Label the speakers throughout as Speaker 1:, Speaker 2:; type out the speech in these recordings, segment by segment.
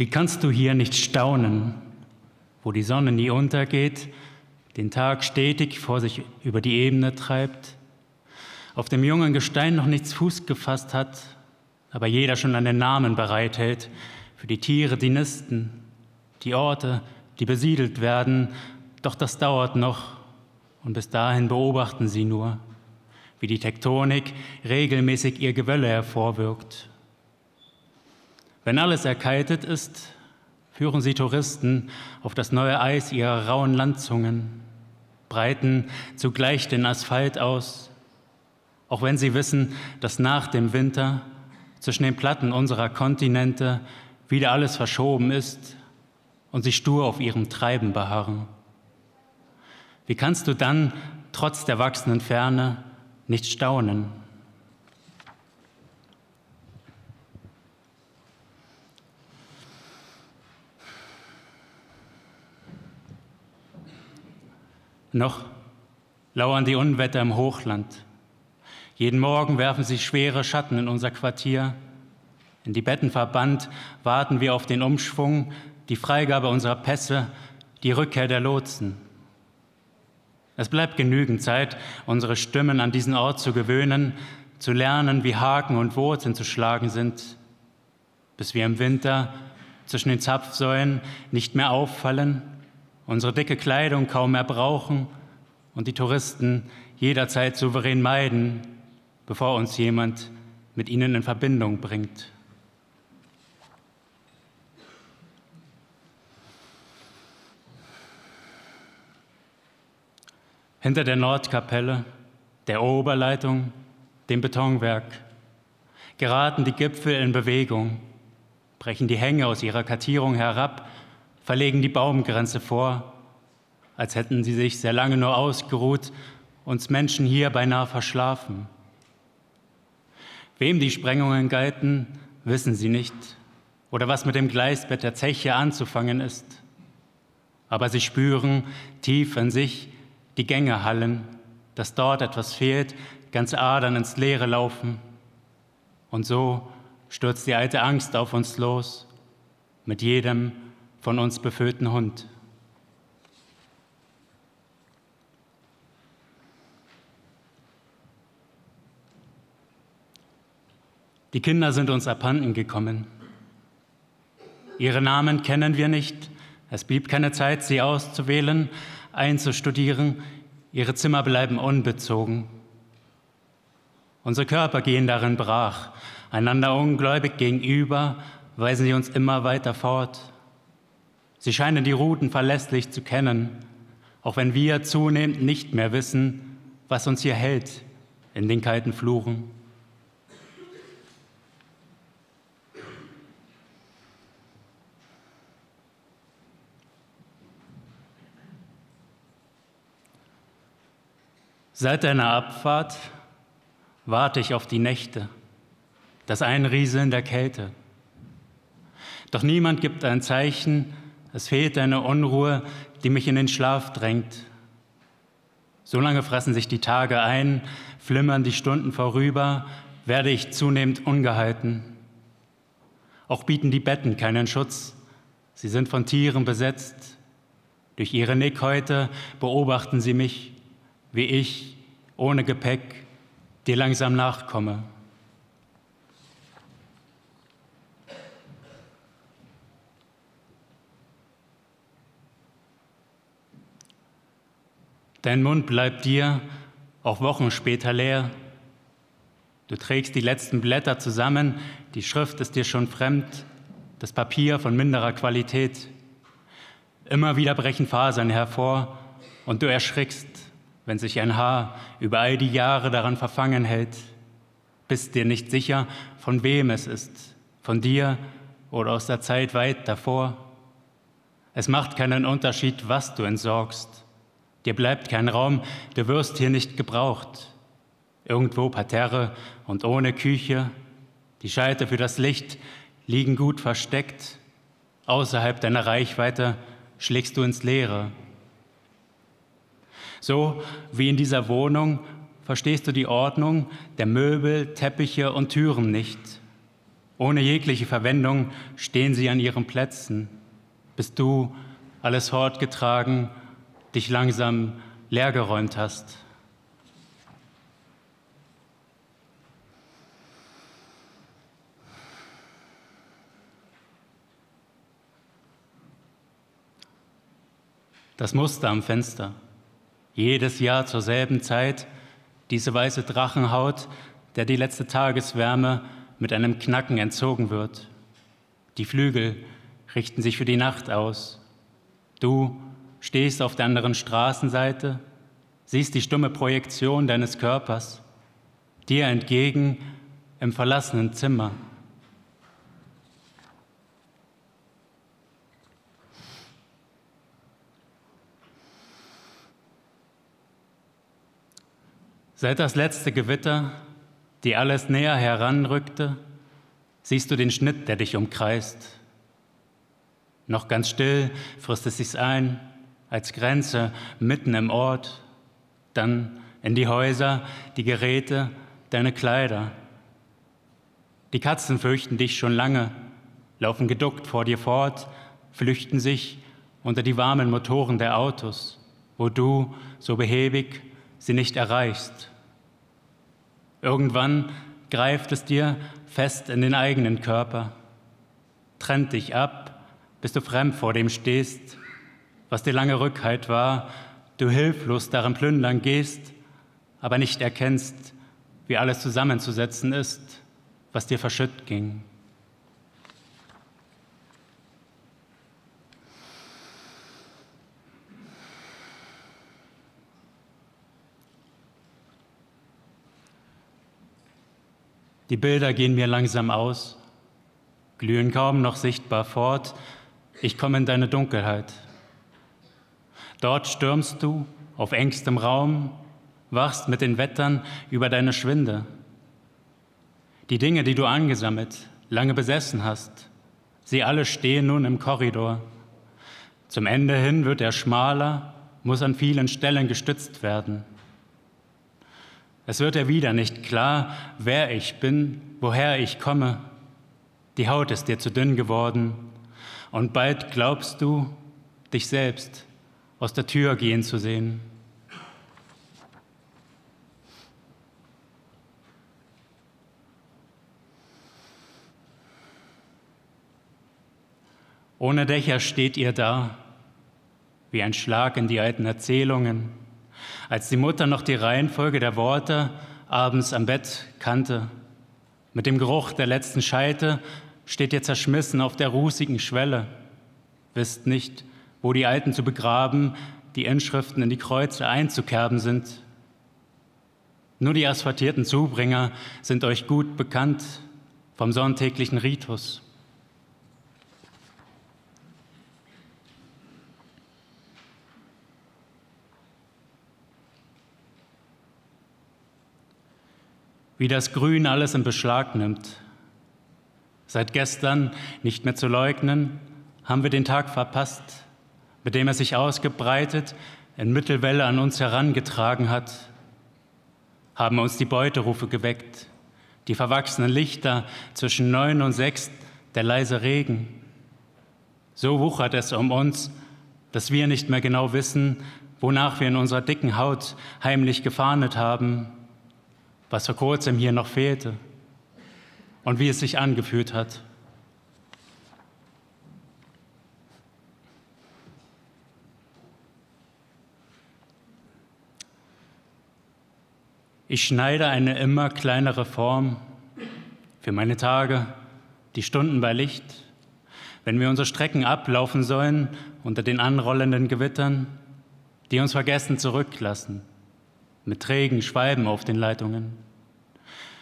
Speaker 1: Wie kannst du hier nicht staunen, wo die Sonne nie untergeht, den Tag stetig vor sich über die Ebene treibt, auf dem jungen Gestein noch nichts Fuß gefasst hat, aber jeder schon einen Namen bereithält für die Tiere, die nisten, die Orte, die besiedelt werden, doch das dauert noch und bis dahin beobachten sie nur, wie die Tektonik regelmäßig ihr Gewölle hervorwirkt. Wenn alles erkaltet ist, führen sie Touristen auf das neue Eis ihrer rauen Landzungen, breiten zugleich den Asphalt aus, auch wenn sie wissen, dass nach dem Winter zwischen den Platten unserer Kontinente wieder alles verschoben ist und sie stur auf ihrem Treiben beharren. Wie kannst du dann, trotz der wachsenden Ferne, nicht staunen? Noch lauern die Unwetter im Hochland. Jeden Morgen werfen sie schwere Schatten in unser Quartier. In die Betten verbannt warten wir auf den Umschwung, die Freigabe unserer Pässe, die Rückkehr der Lotsen. Es bleibt genügend Zeit, unsere Stimmen an diesen Ort zu gewöhnen, zu lernen, wie Haken und Wurzeln zu schlagen sind, bis wir im Winter zwischen den Zapfsäulen nicht mehr auffallen unsere dicke Kleidung kaum mehr brauchen und die Touristen jederzeit souverän meiden, bevor uns jemand mit ihnen in Verbindung bringt. Hinter der Nordkapelle, der Oberleitung, dem Betonwerk geraten die Gipfel in Bewegung, brechen die Hänge aus ihrer Kartierung herab verlegen die Baumgrenze vor, als hätten sie sich sehr lange nur ausgeruht, uns Menschen hier beinahe verschlafen. Wem die Sprengungen galten, wissen sie nicht oder was mit dem Gleisbett der Zeche anzufangen ist. Aber sie spüren tief in sich die Gänge hallen, dass dort etwas fehlt, ganze Adern ins Leere laufen. Und so stürzt die alte Angst auf uns los, mit jedem von uns befüllten Hund. Die Kinder sind uns abhanden gekommen. Ihre Namen kennen wir nicht. Es blieb keine Zeit, sie auszuwählen, einzustudieren. Ihre Zimmer bleiben unbezogen. Unsere Körper gehen darin brach, einander ungläubig gegenüber, weisen sie uns immer weiter fort. Sie scheinen die Routen verlässlich zu kennen, auch wenn wir zunehmend nicht mehr wissen, was uns hier hält in den kalten Fluren. Seit deiner Abfahrt warte ich auf die Nächte, das Einrieseln der Kälte. Doch niemand gibt ein Zeichen, es fehlt eine Unruhe, die mich in den Schlaf drängt. So lange fressen sich die Tage ein, flimmern die Stunden vorüber, werde ich zunehmend ungehalten. Auch bieten die Betten keinen Schutz. Sie sind von Tieren besetzt. Durch ihre Nickhäute beobachten sie mich, wie ich ohne Gepäck dir langsam nachkomme. Dein Mund bleibt dir auch Wochen später leer. Du trägst die letzten Blätter zusammen, die Schrift ist dir schon fremd, das Papier von minderer Qualität. Immer wieder brechen Fasern hervor und du erschrickst, wenn sich ein Haar über all die Jahre daran verfangen hält. Bist dir nicht sicher, von wem es ist, von dir oder aus der Zeit weit davor. Es macht keinen Unterschied, was du entsorgst. Dir bleibt kein Raum, du wirst hier nicht gebraucht. Irgendwo Parterre und ohne Küche, die Schalter für das Licht liegen gut versteckt. Außerhalb deiner Reichweite schlägst du ins Leere. So wie in dieser Wohnung verstehst du die Ordnung der Möbel, Teppiche und Türen nicht. Ohne jegliche Verwendung stehen sie an ihren Plätzen, bis du, alles fortgetragen, dich langsam leergeräumt hast. Das Muster am Fenster. Jedes Jahr zur selben Zeit diese weiße Drachenhaut, der die letzte Tageswärme mit einem Knacken entzogen wird. Die Flügel richten sich für die Nacht aus. Du stehst auf der anderen Straßenseite, siehst die stumme Projektion deines Körpers, dir entgegen im verlassenen Zimmer. Seit das letzte Gewitter, die alles näher heranrückte, siehst du den Schnitt, der dich umkreist. Noch ganz still frisst es sich ein, als Grenze mitten im Ort, dann in die Häuser, die Geräte, deine Kleider. Die Katzen fürchten dich schon lange, laufen geduckt vor dir fort, flüchten sich unter die warmen Motoren der Autos, wo du, so behäbig, sie nicht erreichst. Irgendwann greift es dir fest in den eigenen Körper, trennt dich ab, bis du fremd vor dem stehst, was dir lange Rückhalt war, du hilflos darin plündern gehst, aber nicht erkennst, wie alles zusammenzusetzen ist, was dir verschütt ging. Die Bilder gehen mir langsam aus, glühen kaum noch sichtbar fort. Ich komme in deine Dunkelheit. Dort stürmst du auf engstem Raum, wachst mit den Wettern über deine Schwinde. Die Dinge, die du angesammelt, lange besessen hast, sie alle stehen nun im Korridor. Zum Ende hin wird er schmaler, muss an vielen Stellen gestützt werden. Es wird dir wieder nicht klar, wer ich bin, woher ich komme. Die Haut ist dir zu dünn geworden und bald glaubst du, dich selbst aus der Tür gehen zu sehen. Ohne Dächer steht ihr da, wie ein Schlag in die alten Erzählungen als die Mutter noch die Reihenfolge der Worte abends am Bett kannte. Mit dem Geruch der letzten Scheite steht ihr zerschmissen auf der rußigen Schwelle, wisst nicht, wo die Alten zu begraben, die Inschriften in die Kreuze einzukerben sind. Nur die asphaltierten Zubringer sind euch gut bekannt vom sonntäglichen Ritus. wie das Grün alles in Beschlag nimmt. Seit gestern nicht mehr zu leugnen, haben wir den Tag verpasst, mit dem er sich ausgebreitet in Mittelwelle an uns herangetragen hat, haben uns die Beuterufe geweckt, die verwachsenen Lichter zwischen neun und sechs, der leise Regen. So wuchert es um uns, dass wir nicht mehr genau wissen, wonach wir in unserer dicken Haut heimlich gefahndet haben was vor kurzem hier noch fehlte und wie es sich angefühlt hat. Ich schneide eine immer kleinere Form für meine Tage, die Stunden bei Licht, wenn wir unsere Strecken ablaufen sollen unter den anrollenden Gewittern, die uns vergessen zurücklassen mit trägen Schwalben auf den Leitungen.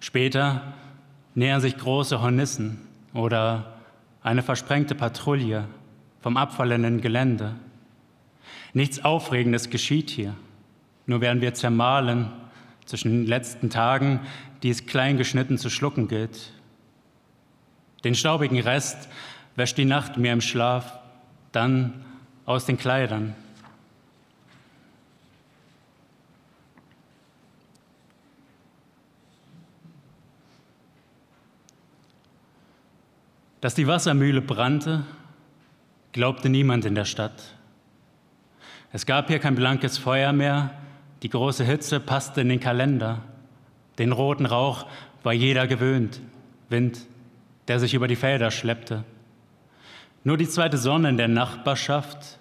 Speaker 1: Später nähern sich große Hornissen oder eine versprengte Patrouille vom abfallenden Gelände. Nichts Aufregendes geschieht hier, nur werden wir zermahlen zwischen den letzten Tagen, die es kleingeschnitten zu schlucken gilt. Den staubigen Rest wäscht die Nacht mir im Schlaf, dann aus den Kleidern. Dass die Wassermühle brannte, glaubte niemand in der Stadt. Es gab hier kein blankes Feuer mehr, die große Hitze passte in den Kalender. Den roten Rauch war jeder gewöhnt, Wind, der sich über die Felder schleppte. Nur die zweite Sonne in der Nachbarschaft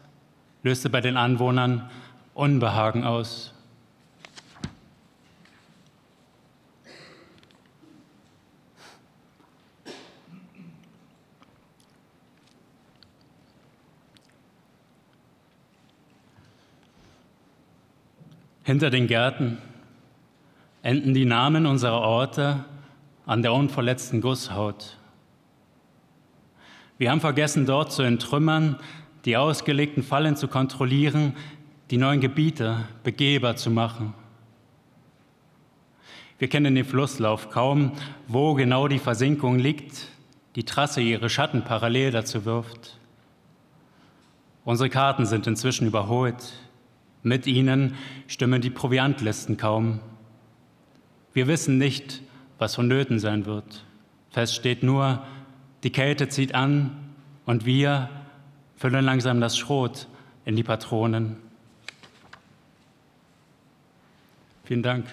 Speaker 1: löste bei den Anwohnern Unbehagen aus. Hinter den Gärten enden die Namen unserer Orte an der unverletzten Gusshaut. Wir haben vergessen, dort zu entrümmern, die ausgelegten Fallen zu kontrollieren, die neuen Gebiete begehbar zu machen. Wir kennen den Flusslauf kaum, wo genau die Versinkung liegt, die Trasse ihre Schatten parallel dazu wirft. Unsere Karten sind inzwischen überholt. Mit ihnen stimmen die Proviantlisten kaum. Wir wissen nicht, was vonnöten sein wird. Fest steht nur, die Kälte zieht an und wir füllen langsam das Schrot in die Patronen. Vielen Dank.